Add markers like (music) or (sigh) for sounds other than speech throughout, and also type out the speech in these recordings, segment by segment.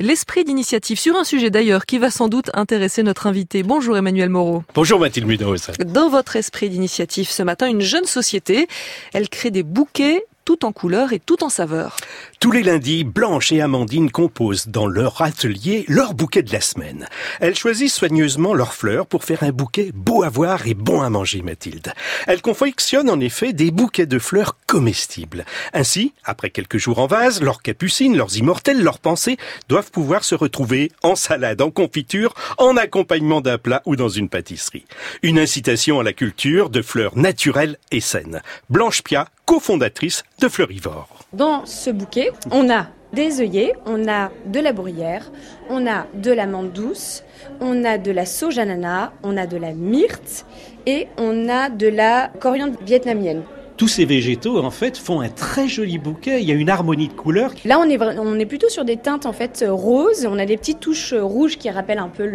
L'esprit d'initiative sur un sujet d'ailleurs qui va sans doute intéresser notre invité. Bonjour Emmanuel Moreau. Bonjour Mathilde Munoz. Dans votre esprit d'initiative ce matin, une jeune société, elle crée des bouquets tout en couleur et tout en saveur. Tous les lundis, Blanche et Amandine composent dans leur atelier leur bouquet de la semaine. Elles choisissent soigneusement leurs fleurs pour faire un bouquet beau à voir et bon à manger, Mathilde. Elles confectionnent en effet des bouquets de fleurs comestibles. Ainsi, après quelques jours en vase, leurs capucines, leurs immortelles, leurs pensées doivent pouvoir se retrouver en salade, en confiture, en accompagnement d'un plat ou dans une pâtisserie. Une incitation à la culture de fleurs naturelles et saines. Blanche Pia, cofondatrice de Fleurivore. Dans ce bouquet, on a des œillets, on a de la bruyère, on a de l'amande douce, on a de la sauge ananas, on a de la myrte et on a de la coriandre vietnamienne tous ces végétaux en fait font un très joli bouquet. Il y a une harmonie de couleurs. Là, on est on est plutôt sur des teintes en fait roses. On a des petites touches rouges qui rappellent un peu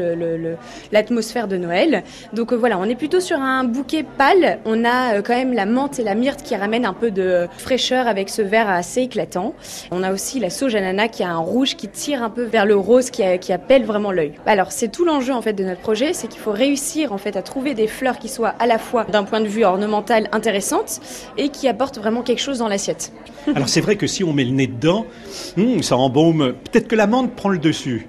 l'atmosphère de Noël. Donc euh, voilà, on est plutôt sur un bouquet pâle. On a euh, quand même la menthe et la myrte qui ramènent un peu de fraîcheur avec ce vert assez éclatant. On a aussi la sauge ananas qui a un rouge qui tire un peu vers le rose qui, qui appelle vraiment l'œil. Alors c'est tout l'enjeu en fait de notre projet, c'est qu'il faut réussir en fait à trouver des fleurs qui soient à la fois d'un point de vue ornemental intéressantes et qui apporte vraiment quelque chose dans l'assiette. Alors c'est vrai que si on met le nez dedans, hmm, ça embaume. Peut-être que l'amande prend le dessus.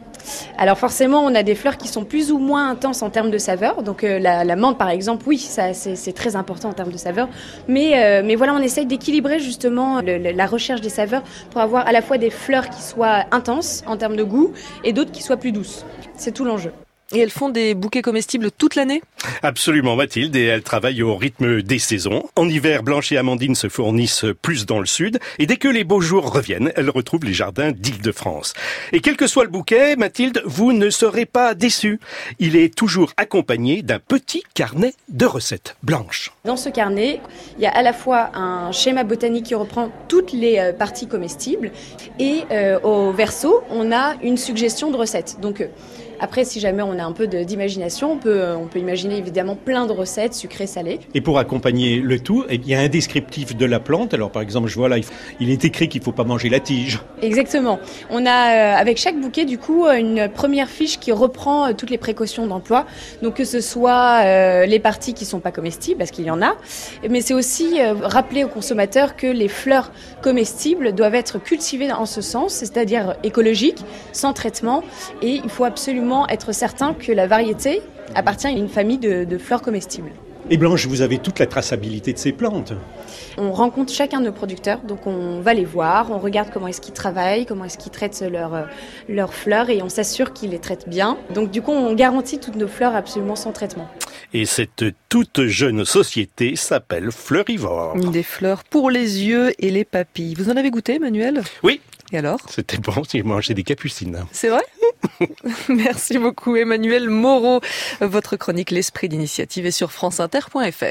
Alors forcément, on a des fleurs qui sont plus ou moins intenses en termes de saveur. Donc euh, la, menthe, par exemple, oui, ça c'est très important en termes de saveur. Mais, euh, mais voilà, on essaye d'équilibrer justement la recherche des saveurs pour avoir à la fois des fleurs qui soient intenses en termes de goût et d'autres qui soient plus douces. C'est tout l'enjeu. Et elles font des bouquets comestibles toute l'année? Absolument Mathilde, et elles travaillent au rythme des saisons. En hiver, Blanche et Amandine se fournissent plus dans le sud, et dès que les beaux jours reviennent, elles retrouvent les jardins d'Île-de-France. Et quel que soit le bouquet, Mathilde, vous ne serez pas déçus. Il est toujours accompagné d'un petit carnet de recettes blanches. Dans ce carnet, il y a à la fois un schéma botanique qui reprend toutes les euh, parties comestibles, et euh, au verso, on a une suggestion de recettes. Donc euh, après, si jamais on a un peu d'imagination, on peut, on peut imaginer évidemment plein de recettes sucrées, salées. Et pour accompagner le tout, eh il y a un descriptif de la plante. Alors par exemple, je vois là, il est écrit qu'il ne faut pas manger la tige. Exactement. On a euh, avec chaque bouquet du coup une première fiche qui reprend euh, toutes les précautions d'emploi. Donc que ce soit euh, les parties qui sont pas comestibles, parce qu'il y en a, mais c'est aussi rappeler aux consommateurs que les fleurs comestibles doivent être cultivées en ce sens, c'est-à-dire écologiques, sans traitement, et il faut absolument être certain que la variété appartient à une famille de, fleurs comestibles. Et Blanche, vous avez toute la traçabilité de ces plantes. On rencontre chacun de nos producteurs, donc on va les voir, on regarde comment est-ce qu'ils travaillent, comment est-ce qu'ils traitent leurs leurs fleurs et on s'assure qu'ils les traitent bien. Donc du coup, on garantit toutes nos fleurs absolument sans traitement. Et cette toute jeune société s'appelle Fleurivore. Des fleurs pour les yeux et les papilles. Vous en avez goûté, Manuel? Oui. Et alors? C'était bon, j'ai mangé des capucines. C'est vrai? (laughs) Merci beaucoup Emmanuel Moreau. Votre chronique L'esprit d'initiative est sur franceinter.fr.